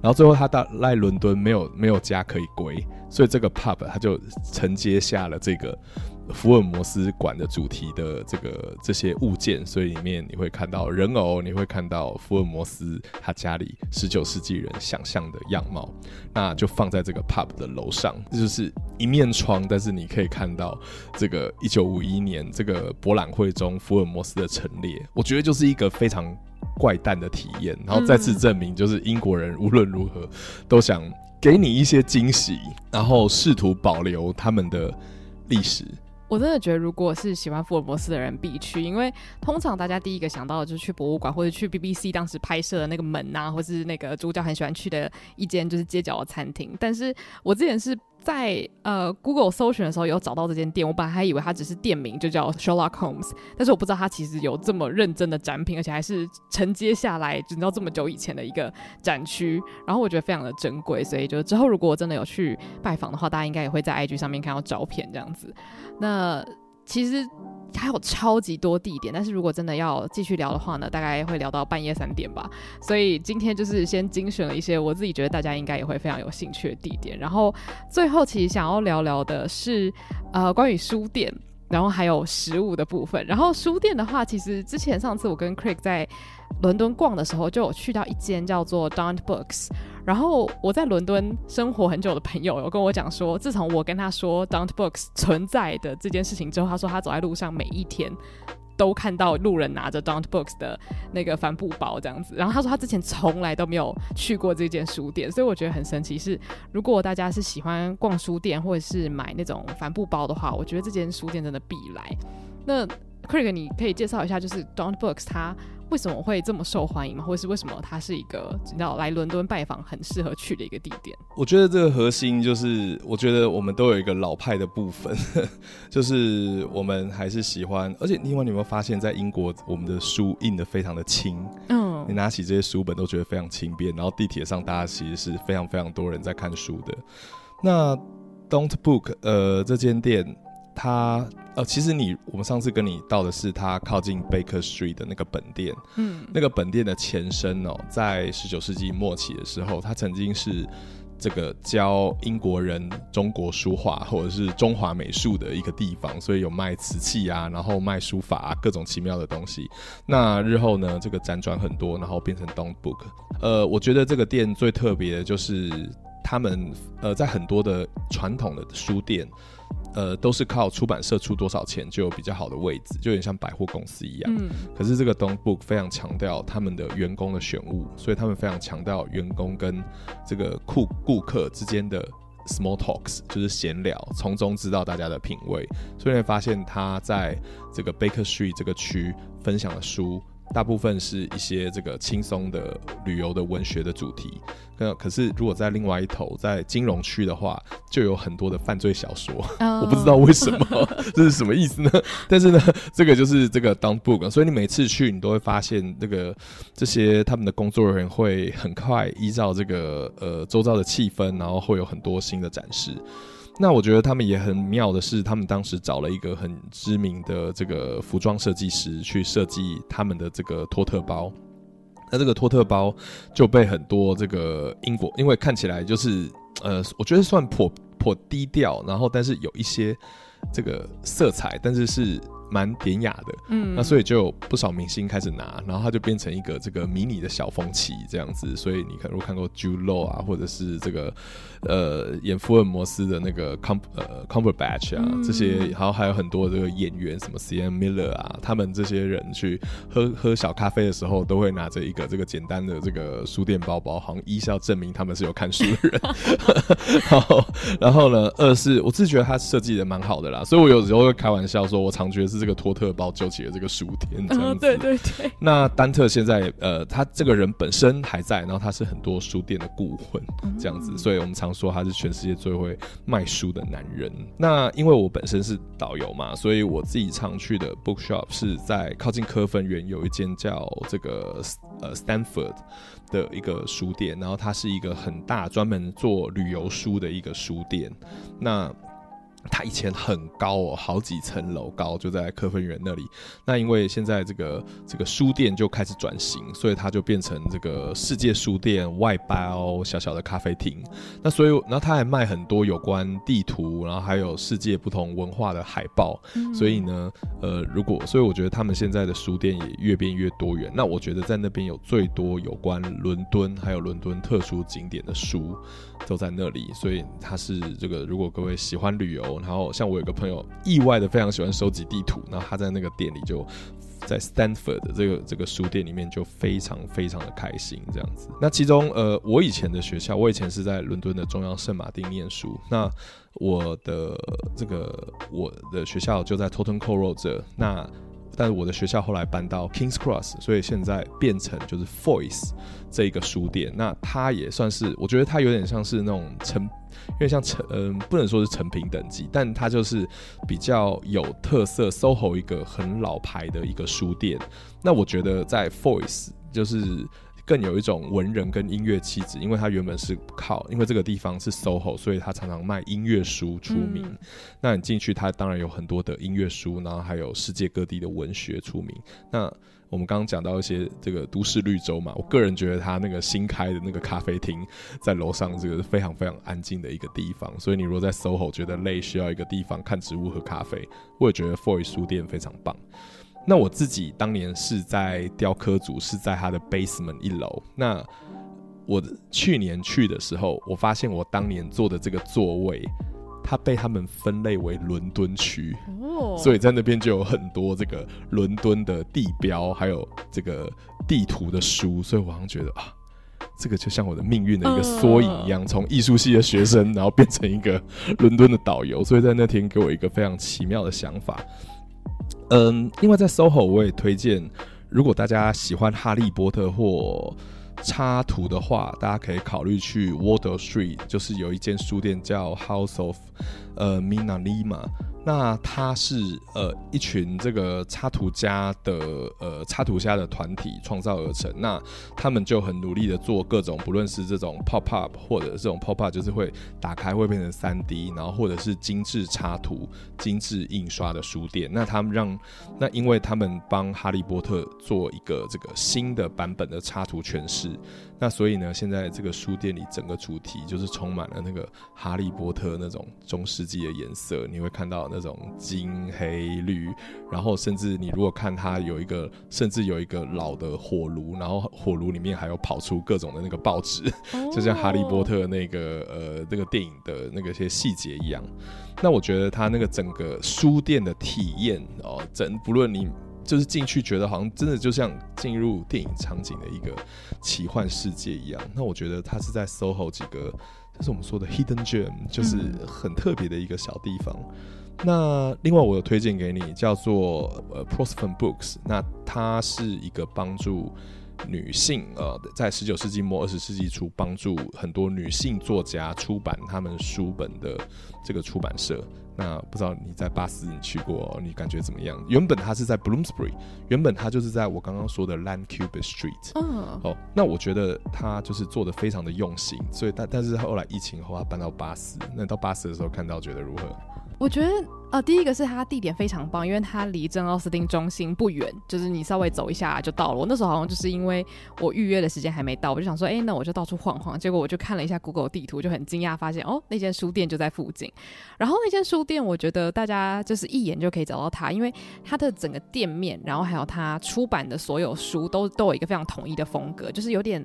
然后最后他到来伦敦没有没有家可以归，所以这个 pub 他就承接下了这个。福尔摩斯馆的主题的这个这些物件，所以里面你会看到人偶，你会看到福尔摩斯他家里十九世纪人想象的样貌，那就放在这个 pub 的楼上，这就是一面窗，但是你可以看到这个一九五一年这个博览会中福尔摩斯的陈列，我觉得就是一个非常怪诞的体验，然后再次证明就是英国人无论如何都想给你一些惊喜，然后试图保留他们的历史。我真的觉得，如果是喜欢福尔摩斯的人必去，因为通常大家第一个想到的就是去博物馆或者去 BBC 当时拍摄的那个门呐、啊，或是那个主角很喜欢去的一间就是街角的餐厅。但是我之前是在呃 Google 搜寻的时候有找到这间店，我本来还以为它只是店名就叫 Sherlock Holmes，但是我不知道它其实有这么认真的展品，而且还是承接下来，你知道这么久以前的一个展区，然后我觉得非常的珍贵，所以就之后如果我真的有去拜访的话，大家应该也会在 IG 上面看到照片这样子。那其实还有超级多地点，但是如果真的要继续聊的话呢，大概会聊到半夜三点吧。所以今天就是先精选了一些我自己觉得大家应该也会非常有兴趣的地点，然后最后其实想要聊聊的是，呃，关于书店，然后还有食物的部分。然后书店的话，其实之前上次我跟 Craig 在伦敦逛的时候，就有去到一间叫做 Don't Books。然后我在伦敦生活很久的朋友有跟我讲说，自从我跟他说 Don't Books 存在的这件事情之后，他说他走在路上每一天都看到路人拿着 Don't Books 的那个帆布包这样子。然后他说他之前从来都没有去过这间书店，所以我觉得很神奇是，如果大家是喜欢逛书店或者是买那种帆布包的话，我觉得这间书店真的必来。那 Craig，你可以介绍一下，就是 Don't Books 它为什么会这么受欢迎吗？或者是为什么它是一个你知道来伦敦拜访很适合去的一个地点？我觉得这个核心就是，我觉得我们都有一个老派的部分，就是我们还是喜欢。而且另外你有没有发现，在英国我们的书印的非常的轻，嗯，你拿起这些书本都觉得非常轻便。然后地铁上大家其实是非常非常多人在看书的。那 Daunt Book 呃这间店。它呃，其实你我们上次跟你到的是它靠近 Baker Street 的那个本店，嗯，那个本店的前身哦，在十九世纪末期的时候，它曾经是。这个教英国人中国书画或者是中华美术的一个地方，所以有卖瓷器啊，然后卖书法啊，各种奇妙的东西。那日后呢，这个辗转很多，然后变成 Don't Book。呃，我觉得这个店最特别的就是他们呃，在很多的传统的书店。呃，都是靠出版社出多少钱就有比较好的位置，就有点像百货公司一样。嗯。可是这个 Don't Book 非常强调他们的员工的选物，所以他们非常强调员工跟这个顾顾客之间的 small talks，就是闲聊，从中知道大家的品味。所以你会发现他在这个 Baker Street 这个区分享的书。大部分是一些这个轻松的旅游的文学的主题，可可是如果在另外一头，在金融区的话，就有很多的犯罪小说。Oh. 我不知道为什么，这是什么意思呢？但是呢，这个就是这个 Don't Book，所以你每次去，你都会发现这个这些他们的工作人员会很快依照这个呃周遭的气氛，然后会有很多新的展示。那我觉得他们也很妙的是，他们当时找了一个很知名的这个服装设计师去设计他们的这个托特包。那这个托特包就被很多这个英国，因为看起来就是呃，我觉得算颇颇低调，然后但是有一些这个色彩，但是是。蛮典雅的，嗯，那所以就有不少明星开始拿，然后它就变成一个这个迷你的小风旗这样子。所以你可能看过 Jude Law 啊，或者是这个呃演福尔摩斯的那个 Com 呃 Cumberbatch 啊，嗯、这些，然后还有很多这个演员，什么 Sienna Miller 啊，他们这些人去喝喝小咖啡的时候，都会拿着一个这个简单的这个书店包包，好像一是要证明他们是有看书的人。然后，然后呢，二是我自己觉得他设计的蛮好的啦，所以我有时候会开玩笑说，我常觉得是。这个托特包救起了这个书店，这样子。哦、对对对。那丹特现在呃，他这个人本身还在，然后他是很多书店的顾问，这样子，嗯、所以我们常说他是全世界最会卖书的男人。那因为我本身是导游嘛，所以我自己常去的 bookshop 是在靠近科芬园有一间叫这个呃 Stanford 的一个书店，然后它是一个很大专门做旅游书的一个书店。那它以前很高哦，好几层楼高，就在科芬园那里。那因为现在这个这个书店就开始转型，所以它就变成这个世界书店外包小小的咖啡厅。那所以，然后它还卖很多有关地图，然后还有世界不同文化的海报。嗯、所以呢，呃，如果所以我觉得他们现在的书店也越变越多元。那我觉得在那边有最多有关伦敦还有伦敦特殊景点的书都在那里。所以它是这个，如果各位喜欢旅游。然后像我有个朋友，意外的非常喜欢收集地图，然后他在那个店里就在 Stanford 的这个这个书店里面就非常非常的开心这样子。那其中呃，我以前的学校，我以前是在伦敦的中央圣马丁念书，那我的这个我的学校就在 Tottenham Court 这，那。但是我的学校后来搬到 Kings Cross，所以现在变成就是 Voice 这一个书店。那它也算是，我觉得它有点像是那种成，因为像成，嗯，不能说是成品等级，但它就是比较有特色，SOHO 一个很老牌的一个书店。那我觉得在 Voice 就是。更有一种文人跟音乐气质，因为他原本是靠，因为这个地方是 SOHO，所以他常常卖音乐书出名。嗯、那你进去，他当然有很多的音乐书，然后还有世界各地的文学出名。那我们刚刚讲到一些这个都市绿洲嘛，我个人觉得他那个新开的那个咖啡厅在楼上，这个非常非常安静的一个地方。所以你如果在 SOHO 觉得累，需要一个地方看植物喝咖啡，我也觉得 Foyce 书店非常棒。那我自己当年是在雕刻组，是在他的 basement 一楼。那我去年去的时候，我发现我当年坐的这个座位，它被他们分类为伦敦区，哦，所以在那边就有很多这个伦敦的地标，还有这个地图的书。所以我好像觉得啊，这个就像我的命运的一个缩影一样，从艺术系的学生，然后变成一个伦敦的导游。所以在那天给我一个非常奇妙的想法。嗯，另外在 SOHO 我也推荐，如果大家喜欢哈利波特或插图的话，大家可以考虑去 Water Street，就是有一间书店叫 House of 呃 Minalima。那他是呃一群这个插图家的呃插图家的团体创造而成。那他们就很努力的做各种，不论是这种 pop up 或者这种 pop up 就是会打开会变成三 D，然后或者是精致插图、精致印刷的书店。那他们让那因为他们帮哈利波特做一个这个新的版本的插图诠释。那所以呢，现在这个书店里整个主题就是充满了那个哈利波特那种中世纪的颜色，你会看到那种金黑绿，然后甚至你如果看它有一个，甚至有一个老的火炉，然后火炉里面还有跑出各种的那个报纸，就像哈利波特那个呃那个电影的那个些细节一样。那我觉得它那个整个书店的体验哦，整不论你。就是进去觉得好像真的就像进入电影场景的一个奇幻世界一样。那我觉得它是在 SOHO 几个，就是我们说的 hidden gem，就是很特别的一个小地方。嗯、那另外我有推荐给你，叫做呃 Prosopon Books，那它是一个帮助女性呃在十九世纪末二十世纪初帮助很多女性作家出版他们书本的这个出版社。那不知道你在巴斯你去过，你感觉怎么样？原本它是在 Bloomsbury，原本它就是在我刚刚说的 Landcuba Street。嗯，哦，那我觉得它就是做的非常的用心，所以但但是后来疫情后它搬到巴斯，那到巴斯的时候看到觉得如何？我觉得呃，第一个是它地点非常棒，因为它离珍奥斯汀中心不远，就是你稍微走一下就到了。我那时候好像就是因为我预约的时间还没到，我就想说，哎、那我就到处晃晃。结果我就看了一下 Google 地图，就很惊讶发现，哦，那间书店就在附近。然后那间书店，我觉得大家就是一眼就可以找到它，因为它的整个店面，然后还有它出版的所有书，都都有一个非常统一的风格，就是有点。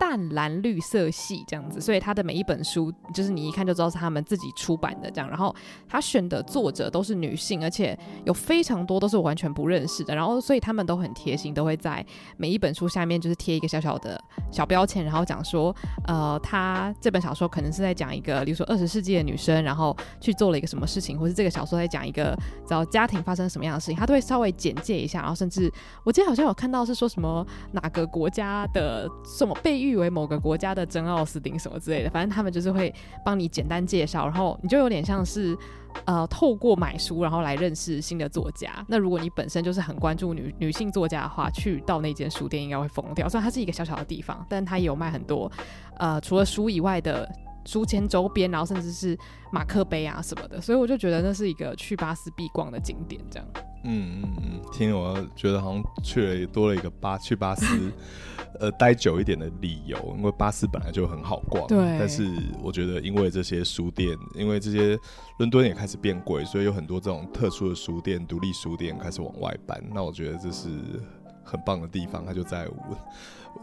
淡蓝绿色系这样子，所以他的每一本书就是你一看就知道是他们自己出版的这样。然后他选的作者都是女性，而且有非常多都是我完全不认识的。然后所以他们都很贴心，都会在每一本书下面就是贴一个小小的小标签，然后讲说，呃，他这本小说可能是在讲一个，比如说二十世纪的女生，然后去做了一个什么事情，或是这个小说在讲一个然后家庭发生什么样的事情，他都会稍微简介一下。然后甚至我记得好像有看到是说什么哪个国家的什么被誉。誉为某个国家的真奥斯汀什么之类的，反正他们就是会帮你简单介绍，然后你就有点像是呃透过买书然后来认识新的作家。那如果你本身就是很关注女女性作家的话，去到那间书店应该会疯掉。虽然它是一个小小的地方，但它也有卖很多呃除了书以外的书签周边，然后甚至是马克杯啊什么的。所以我就觉得那是一个去巴斯必逛的景点，这样。嗯嗯嗯，听我觉得好像去了多了一个巴去巴斯。呃，待久一点的理由，因为巴斯本来就很好逛，对。但是我觉得，因为这些书店，因为这些伦敦也开始变贵，所以有很多这种特殊的书店、独立书店开始往外搬。那我觉得这是很棒的地方，它就在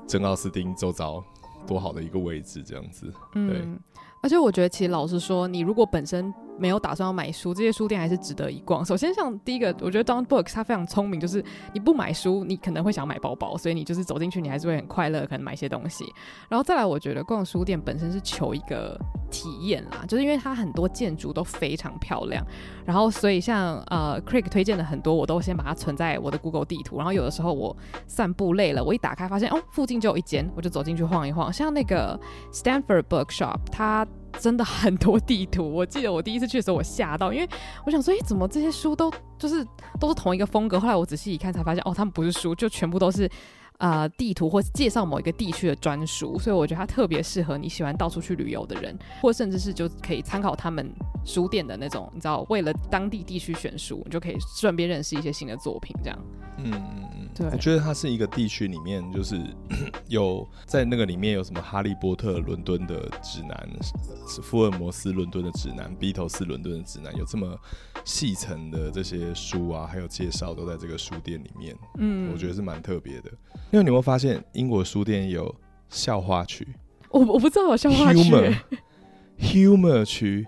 真奥斯汀周遭，多好的一个位置，这样子。对。嗯，而且我觉得，其实老实说，你如果本身。没有打算要买书，这些书店还是值得一逛。首先，像第一个，我觉得 Don Books 它非常聪明，就是你不买书，你可能会想买包包，所以你就是走进去，你还是会很快乐，可能买一些东西。然后再来，我觉得逛书店本身是求一个体验啦，就是因为它很多建筑都非常漂亮，然后所以像呃 Craig 推荐的很多，我都先把它存在我的 Google 地图。然后有的时候我散步累了，我一打开发现哦，附近就有一间，我就走进去晃一晃。像那个 Stanford Bookshop，它。真的很多地图，我记得我第一次去的时候，我吓到，因为我想说，哎，怎么这些书都就是都是同一个风格？后来我仔细一看，才发现，哦，他们不是书，就全部都是。呃，地图或是介绍某一个地区的专书，所以我觉得它特别适合你喜欢到处去旅游的人，或甚至是就可以参考他们书店的那种，你知道，为了当地地区选书，你就可以顺便认识一些新的作品，这样。嗯。嗯。嗯，对。我觉得它是一个地区里面，就是有在那个里面有什么《哈利波特》伦敦的指南，福尔摩斯伦敦的指南，披头士伦敦的指南，有这么细层的这些书啊，还有介绍都在这个书店里面。嗯，我觉得是蛮特别的。因为你有没有发现，英国书店有笑话区？我我不知道有笑话区。Humor 区，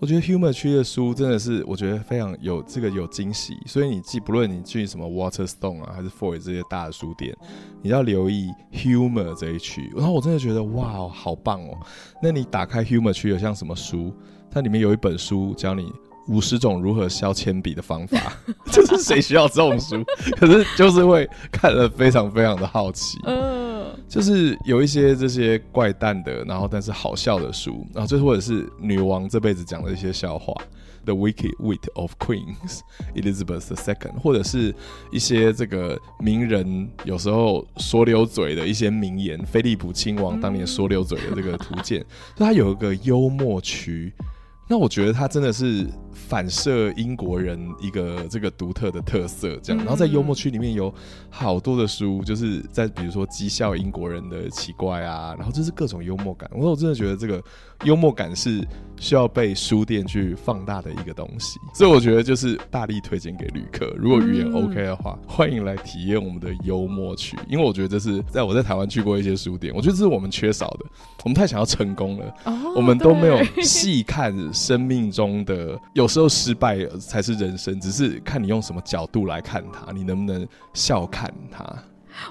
我觉得 Humor 区的书真的是，我觉得非常有这个有惊喜。所以你既不论你去什么 Waterstone 啊，还是 Foy 这些大的书店，你要留意 Humor 这一区。然后我真的觉得哇，好棒哦！那你打开 Humor 区有像什么书？它里面有一本书教你。五十种如何削铅笔的方法，就是谁需要这种书？可是就是会看了非常非常的好奇。嗯，就是有一些这些怪诞的，然后但是好笑的书，然后最或者是女王这辈子讲的一些笑话。The Wicked Wit of Queens Elizabeth II，或者是一些这个名人有时候说溜嘴的一些名言，菲利普亲王当年说溜嘴的这个图鉴，就它有一个幽默区。那我觉得他真的是反射英国人一个这个独特的特色，这样。然后在幽默区里面有好多的书，就是在比如说讥笑英国人的奇怪啊，然后就是各种幽默感。我我真的觉得这个幽默感是需要被书店去放大的一个东西，所以我觉得就是大力推荐给旅客，如果语言 OK 的话，欢迎来体验我们的幽默区，因为我觉得这是在我在台湾去过一些书店，我觉得这是我们缺少的，我们太想要成功了，我们都没有细看。生命中的有时候失败才是人生，只是看你用什么角度来看它，你能不能笑看它。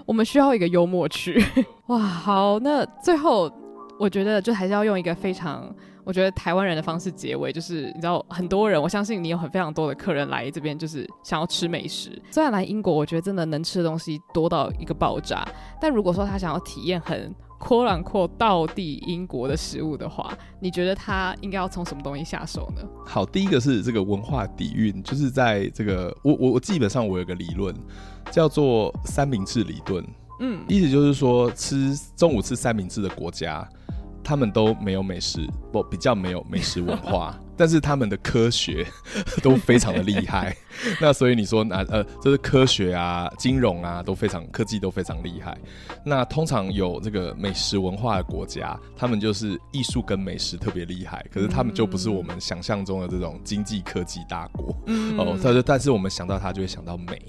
我们需要一个幽默区，哇，好，那最后我觉得就还是要用一个非常，我觉得台湾人的方式结尾，就是你知道很多人，我相信你有很非常多的客人来这边，就是想要吃美食。虽然来英国，我觉得真的能吃的东西多到一个爆炸，但如果说他想要体验很。阔朗阔道地英国的食物的话，你觉得他应该要从什么东西下手呢？好，第一个是这个文化底蕴，就是在这个我我我基本上我有个理论叫做三明治理论，嗯，意思就是说吃中午吃三明治的国家，他们都没有美食，不比较没有美食文化。但是他们的科学 都非常的厉害，那所以你说那呃，这是科学啊、金融啊都非常科技都非常厉害。那通常有这个美食文化的国家，他们就是艺术跟美食特别厉害，可是他们就不是我们想象中的这种经济科技大国。嗯，哦，但是，但是我们想到它就会想到美。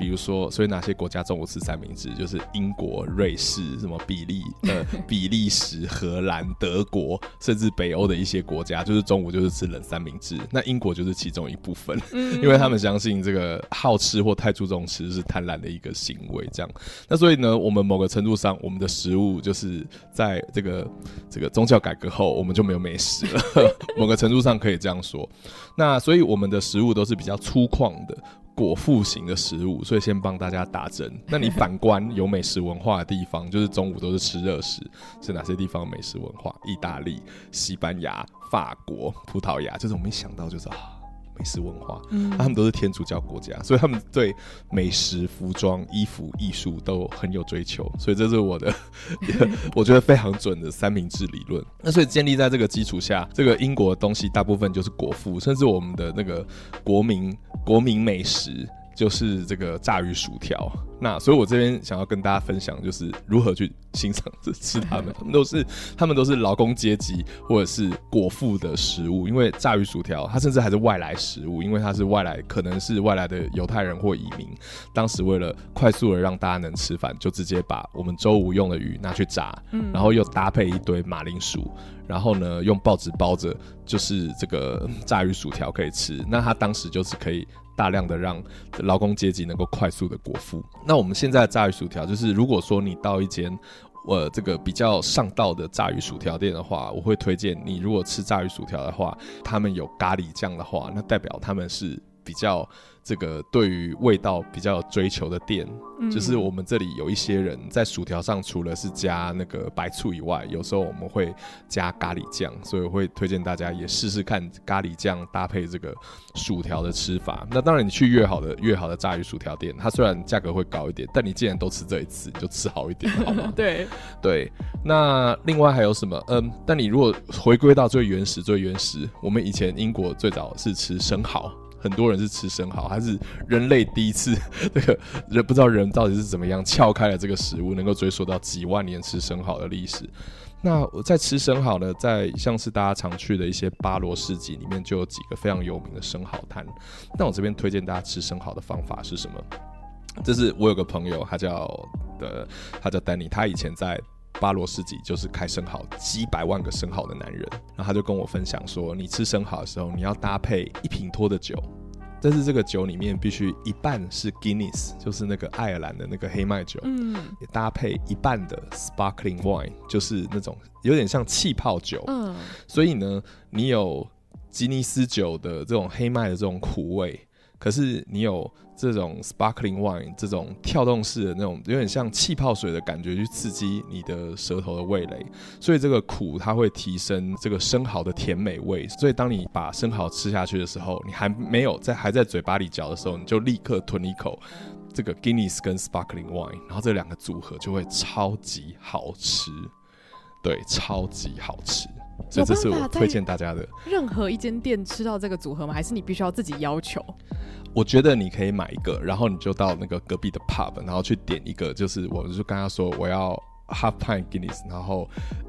比如说，所以哪些国家中午吃三明治？就是英国、瑞士、什么比利、呃、比利时、荷兰、德国，甚至北欧的一些国家，就是中午就是吃冷三明治。那英国就是其中一部分，因为他们相信这个好吃或太注重吃是贪婪的一个行为。这样，那所以呢，我们某个程度上，我们的食物就是在这个这个宗教改革后，我们就没有美食了。某个程度上可以这样说。那所以我们的食物都是比较粗犷的。果腹型的食物，所以先帮大家打针。那你反观有美食文化的地方，就是中午都是吃热食，是哪些地方美食文化？意大利、西班牙、法国、葡萄牙，就是我们一想到就是啊。美食文化，嗯，他们都是天主教国家，所以他们对美食、服装、衣服、艺术都很有追求，所以这是我的，我觉得非常准的三明治理论。那所以建立在这个基础下，这个英国的东西大部分就是果腹，甚至我们的那个国民国民美食。就是这个炸鱼薯条，那所以我这边想要跟大家分享，就是如何去欣赏着吃它们，他 们都是他们都是劳工阶级或者是果腹的食物，因为炸鱼薯条它甚至还是外来食物，因为它是外来，可能是外来的犹太人或移民，当时为了快速的让大家能吃饭，就直接把我们周五用的鱼拿去炸，嗯，然后又搭配一堆马铃薯，然后呢用报纸包着，就是这个炸鱼薯条可以吃，那他当时就是可以。大量的让劳工阶级能够快速的果腹。那我们现在的炸鱼薯条，就是如果说你到一间呃这个比较上道的炸鱼薯条店的话，我会推荐你，如果吃炸鱼薯条的话，他们有咖喱酱的话，那代表他们是比较。这个对于味道比较有追求的店，嗯，就是我们这里有一些人在薯条上，除了是加那个白醋以外，有时候我们会加咖喱酱，所以我会推荐大家也试试看咖喱酱搭配这个薯条的吃法。那当然，你去越好的越好的炸鱼薯条店，它虽然价格会高一点，但你既然都吃这一次，你就吃好一点，好 吗？对对。那另外还有什么？嗯，但你如果回归到最原始、最原始，我们以前英国最早是吃生蚝。很多人是吃生蚝，还是人类第一次 这个人不知道人到底是怎么样撬开了这个食物，能够追溯到几万年吃生蚝的历史。那我在吃生蚝呢，在像是大家常去的一些巴罗市集里面，就有几个非常有名的生蚝摊。那我这边推荐大家吃生蚝的方法是什么？这是我有个朋友，他叫的，他叫丹尼，他以前在。巴罗斯基就是开生蚝，几百万个生蚝的男人，然后他就跟我分享说，你吃生蚝的时候，你要搭配一瓶托的酒，但是这个酒里面必须一半是 Guinness，就是那个爱尔兰的那个黑麦酒，嗯，也搭配一半的 Sparkling Wine，就是那种有点像气泡酒，嗯，所以呢，你有吉尼斯酒的这种黑麦的这种苦味。可是你有这种 sparkling wine 这种跳动式的那种有点像气泡水的感觉去刺激你的舌头的味蕾，所以这个苦它会提升这个生蚝的甜美味。所以当你把生蚝吃下去的时候，你还没有在还在嘴巴里嚼的时候，你就立刻吞一口这个 Guinness 跟 sparkling wine，然后这两个组合就会超级好吃，对，超级好吃。所以这是我推荐大家的。任何一间店吃到这个组合吗？还是你必须要自己要求？我觉得你可以买一个，然后你就到那个隔壁的 pub，然后去点一个，就是我就跟他说我要 half pint Guinness，然后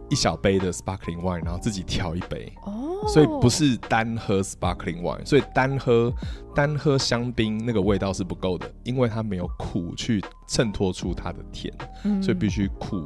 一小杯的 sparkling wine，然后自己调一杯。哦。所以不是单喝 sparkling wine，所以单喝单喝香槟那个味道是不够的，因为它没有苦去衬托出它的甜，嗯、所以必须苦。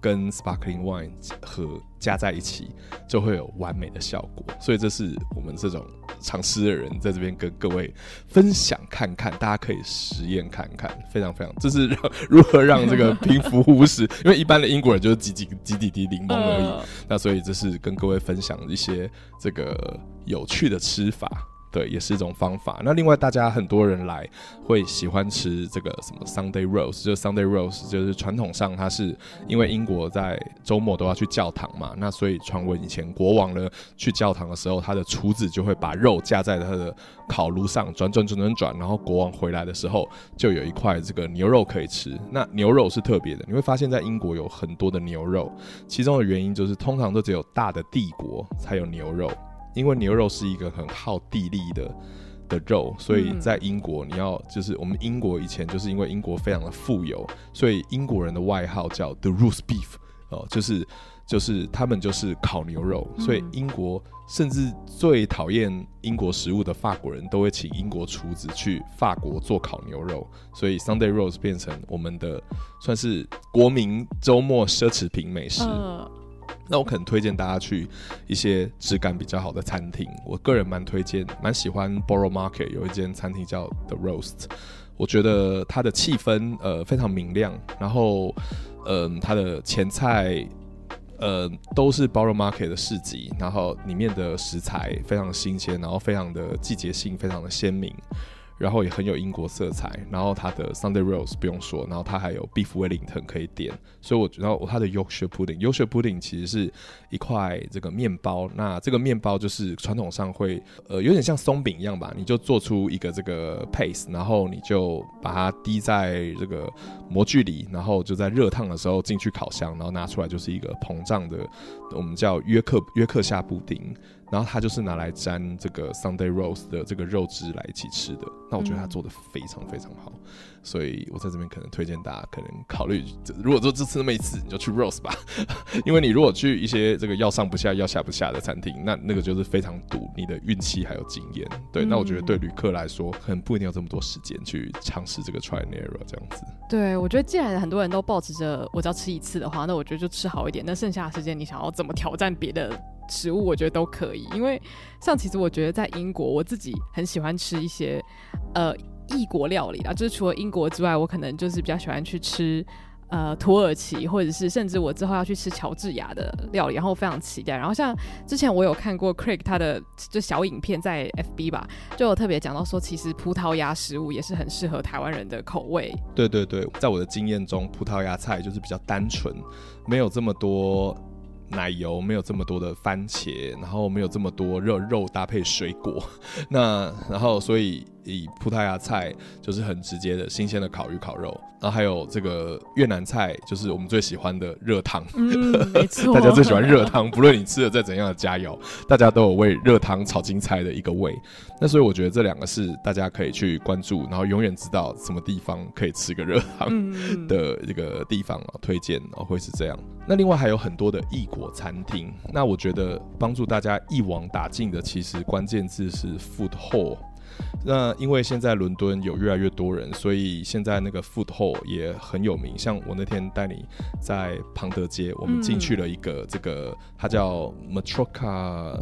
跟 sparkling wine 和加在一起，就会有完美的效果。所以这是我们这种尝试的人在这边跟各位分享看看，大家可以实验看看，非常非常，这是让如何让这个平服务时，因为一般的英国人就是几几几滴滴柠檬而已。那所以这是跟各位分享一些这个有趣的吃法。对，也是一种方法。那另外，大家很多人来会喜欢吃这个什么 Sunday roast，就 Sunday roast，就是传统上它是因为英国在周末都要去教堂嘛，那所以传闻以前国王呢去教堂的时候，他的厨子就会把肉架在他的烤炉上转转转转转，然后国王回来的时候就有一块这个牛肉可以吃。那牛肉是特别的，你会发现在英国有很多的牛肉，其中的原因就是通常都只有大的帝国才有牛肉。因为牛肉是一个很耗地力的的肉，所以在英国你要就是我们英国以前就是因为英国非常的富有，所以英国人的外号叫 The Roast Beef 哦，就是就是他们就是烤牛肉，所以英国甚至最讨厌英国食物的法国人都会请英国厨子去法国做烤牛肉，所以 Sunday Roast 变成我们的算是国民周末奢侈品美食。Uh 那我可能推荐大家去一些质感比较好的餐厅。我个人蛮推荐，蛮喜欢 Borough Market 有一间餐厅叫 The Roast，我觉得它的气氛呃非常明亮，然后嗯、它的前菜呃都是 Borough Market 的市集，然后里面的食材非常新鲜，然后非常的季节性非常的鲜明。然后也很有英国色彩，然后它的 Sunday Roast 不用说，然后它还有 Beef Wellington 可以点，所以我觉得它的 Yorkshire Pudding，Yorkshire Pudding 其实是一块这个面包，那这个面包就是传统上会呃有点像松饼一样吧，你就做出一个这个 paste，然后你就把它滴在这个模具里，然后就在热烫的时候进去烤箱，然后拿出来就是一个膨胀的，我们叫约克约克夏布丁。然后它就是拿来沾这个 Sunday roast 的这个肉汁来一起吃的。那我觉得它做的非常非常好，嗯、所以我在这边可能推荐大家可能考虑，如果说这次那么一次，你就去 roast 吧。因为你如果去一些这个要上不下、要下不下的餐厅，那那个就是非常赌你的运气还有经验。对，嗯、那我觉得对旅客来说，可能不一定要这么多时间去尝试这个 try and error 这样子。对，我觉得既然很多人都抱持着我只要吃一次的话，那我觉得就吃好一点。那剩下的时间你想要怎么挑战别的？食物我觉得都可以，因为像其实我觉得在英国，我自己很喜欢吃一些呃异国料理啦，就是除了英国之外，我可能就是比较喜欢去吃呃土耳其，或者是甚至我之后要去吃乔治亚的料理，然后非常期待。然后像之前我有看过 Craig 他的就小影片在 FB 吧，就有特别讲到说，其实葡萄牙食物也是很适合台湾人的口味。对对对，在我的经验中，葡萄牙菜就是比较单纯，没有这么多。奶油没有这么多的番茄，然后没有这么多肉肉搭配水果，那然后所以以葡萄牙菜就是很直接的新鲜的烤鱼烤肉，然后还有这个越南菜就是我们最喜欢的热汤，嗯，没 错，大家最喜欢热汤，不论你吃的再怎样的佳肴，大家都有为热汤炒青菜的一个味。那所以我觉得这两个是大家可以去关注，然后永远知道什么地方可以吃个热汤的这个地方啊，推荐啊会是这样。那另外还有很多的异国餐厅，那我觉得帮助大家一网打尽的，其实关键字是 food hall。那因为现在伦敦有越来越多人，所以现在那个 food hall 也很有名。像我那天带你在庞德街，我们进去了一个这个，它叫 Matroca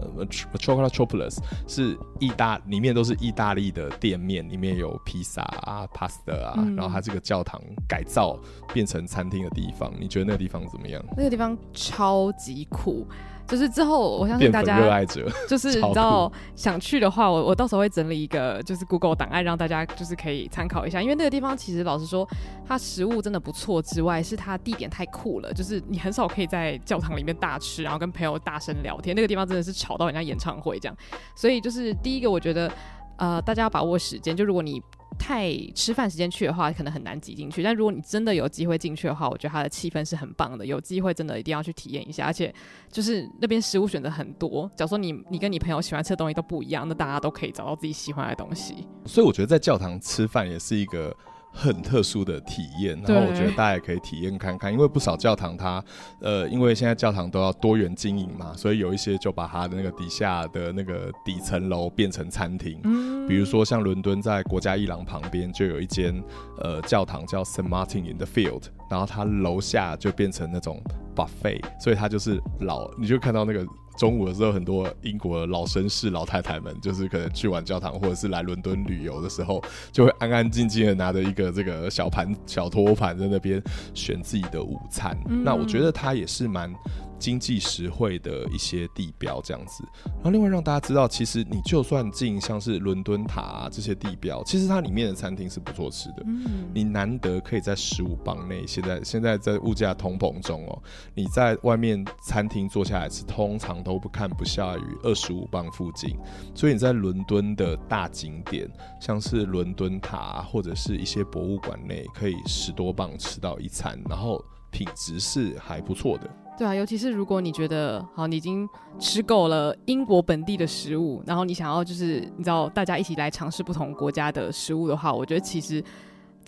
Metropolis，是意大里面都是意大利的店面，里面有披萨啊、pasta 啊，然后它这个教堂改造变成餐厅的地方，你觉得那个地方怎么样？那个地方超级酷。就是之后我相信大家热爱者，就是你知道想去的话，我我到时候会整理一个就是 Google 档案，让大家就是可以参考一下。因为那个地方其实老实说，它食物真的不错之外，是它地点太酷了，就是你很少可以在教堂里面大吃，然后跟朋友大声聊天。那个地方真的是吵到人家演唱会这样。所以就是第一个，我觉得呃大家要把握时间，就如果你。太吃饭时间去的话，可能很难挤进去。但如果你真的有机会进去的话，我觉得它的气氛是很棒的。有机会真的一定要去体验一下，而且就是那边食物选择很多。假如说你你跟你朋友喜欢吃的东西都不一样，那大家都可以找到自己喜欢的东西。所以我觉得在教堂吃饭也是一个。很特殊的体验，然后我觉得大家也可以体验看看，因为不少教堂它，呃，因为现在教堂都要多元经营嘛，所以有一些就把它的那个底下的那个底层楼变成餐厅，嗯，比如说像伦敦在国家一廊旁边就有一间呃教堂叫 Saint Martin in the Field，然后它楼下就变成那种 buffet，所以它就是老，你就看到那个。中午的时候，很多英国老绅士、老太太们，就是可能去完教堂，或者是来伦敦旅游的时候，就会安安静静的拿着一个这个小盘、小托盘在那边选自己的午餐。嗯、那我觉得它也是蛮。经济实惠的一些地标这样子，然后另外让大家知道，其实你就算进像是伦敦塔啊这些地标，其实它里面的餐厅是不错吃的。嗯，你难得可以在十五磅内，现在现在在物价通膨中哦，你在外面餐厅坐下来吃，通常都不看不下于二十五磅附近。所以你在伦敦的大景点，像是伦敦塔或者是一些博物馆内，可以十多磅吃到一餐，然后品质是还不错的。对啊，尤其是如果你觉得好，你已经吃够了英国本地的食物，然后你想要就是你知道大家一起来尝试不同国家的食物的话，我觉得其实。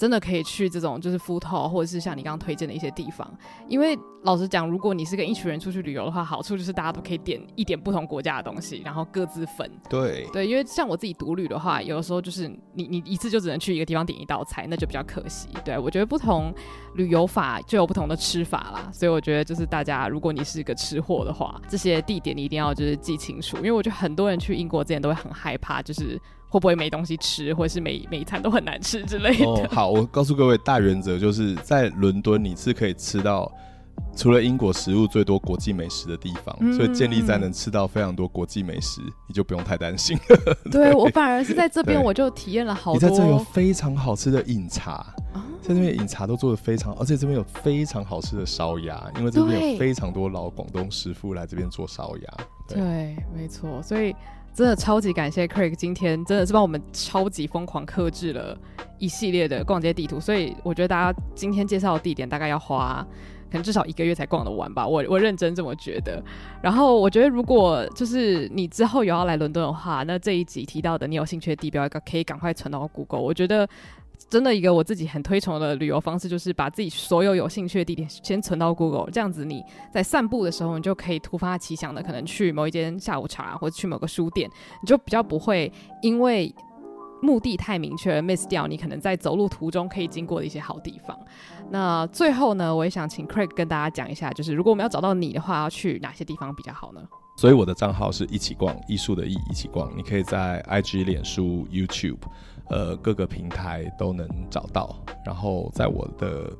真的可以去这种就是 food hall 或者是像你刚刚推荐的一些地方，因为老实讲，如果你是跟一群人出去旅游的话，好处就是大家都可以点一点不同国家的东西，然后各自分。对对，因为像我自己独旅的话，有的时候就是你你一次就只能去一个地方点一道菜，那就比较可惜。对，我觉得不同旅游法就有不同的吃法啦，所以我觉得就是大家如果你是个吃货的话，这些地点你一定要就是记清楚，因为我觉得很多人去英国之前都会很害怕，就是。会不会没东西吃，或者是每每一餐都很难吃之类的？好，我告诉各位，大原则就是在伦敦你是可以吃到除了英国食物最多国际美食的地方，嗯、所以建立在能吃到非常多国际美食，你就不用太担心。对，对我反而是在这边我就体验了好多。你在这有非常好吃的饮茶，哦、在这边饮茶都做的非常，而且这边有非常好吃的烧鸭，因为这边有非常多老广东师傅来这边做烧鸭。对，对没错，所以。真的超级感谢 Craig 今天真的是帮我们超级疯狂克制了一系列的逛街地图，所以我觉得大家今天介绍的地点大概要花可能至少一个月才逛得完吧，我我认真这么觉得。然后我觉得如果就是你之后有要来伦敦的话，那这一集提到的你有兴趣的地标，可以赶快存到 Google。我觉得。真的一个我自己很推崇的旅游方式，就是把自己所有有兴趣的地点先存到 Google，这样子你在散步的时候，你就可以突发奇想的，可能去某一间下午茶或者去某个书店，你就比较不会因为目的太明确而 miss 掉你可能在走路途中可以经过的一些好地方。那最后呢，我也想请 Craig 跟大家讲一下，就是如果我们要找到你的话，要去哪些地方比较好呢？所以我的账号是一起逛艺术的艺一起逛，你可以在 IG、脸书、YouTube。呃，各个平台都能找到。然后在我的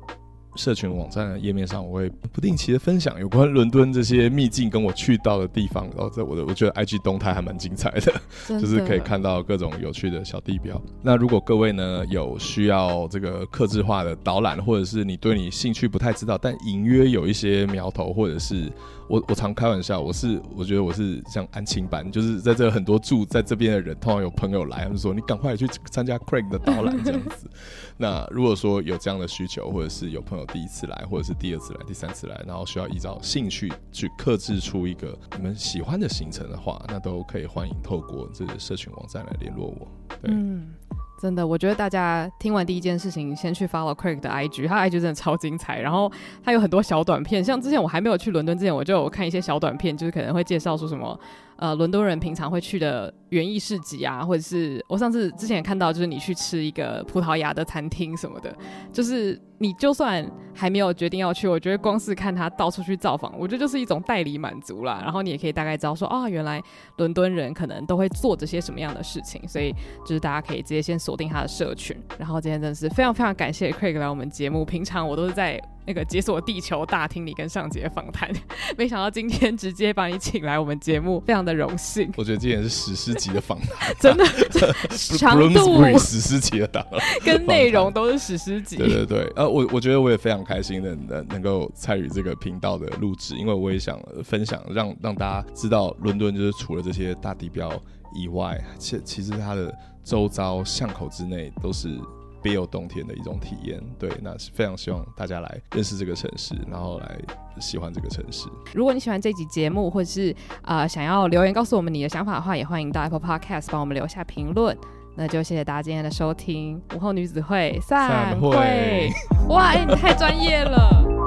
社群网站的页面上，我会不定期的分享有关伦敦这些秘境跟我去到的地方。然后在我的，我觉得 IG 动态还蛮精彩 的，就是可以看到各种有趣的小地标。那如果各位呢有需要这个客制化的导览，或者是你对你兴趣不太知道，但隐约有一些苗头，或者是。我我常开玩笑，我是我觉得我是像安亲班，就是在这很多住在这边的人，通常有朋友来，他们说你赶快去参加 Craig 的导览这样子。那如果说有这样的需求，或者是有朋友第一次来，或者是第二次来、第三次来，然后需要依照兴趣去克制出一个你们喜欢的行程的话，那都可以欢迎透过这个社群网站来联络我。对。嗯真的，我觉得大家听完第一件事情，先去 follow Craig 的 IG，他 IG 真的超精彩。然后他有很多小短片，像之前我还没有去伦敦之前，我就有看一些小短片，就是可能会介绍说什么。呃，伦敦人平常会去的园艺市集啊，或者是我上次之前也看到，就是你去吃一个葡萄牙的餐厅什么的，就是你就算还没有决定要去，我觉得光是看他到处去造访，我觉得就是一种代理满足啦。然后你也可以大概知道说，啊、哦，原来伦敦人可能都会做这些什么样的事情，所以就是大家可以直接先锁定他的社群。然后今天真的是非常非常感谢 Craig 来我们节目，平常我都是在。那个解锁地球大厅里跟上节访谈，没想到今天直接把你请来我们节目，非常的荣幸。我觉得今天是史诗级的访谈，真的，长度史诗级的档，跟内容都是史诗级。对对对，呃，我我觉得我也非常开心的能能够参与这个频道的录制，因为我也想分享，让让大家知道伦敦就是除了这些大地标以外，其其实它的周遭巷口之内都是。别有洞天的一种体验，对，那是非常希望大家来认识这个城市，然后来喜欢这个城市。如果你喜欢这集节目，或者是啊、呃、想要留言告诉我们你的想法的话，也欢迎到 Apple Podcast 帮我们留下评论。那就谢谢大家今天的收听，午后女子会散会。散会哇，哎、欸，你太专业了。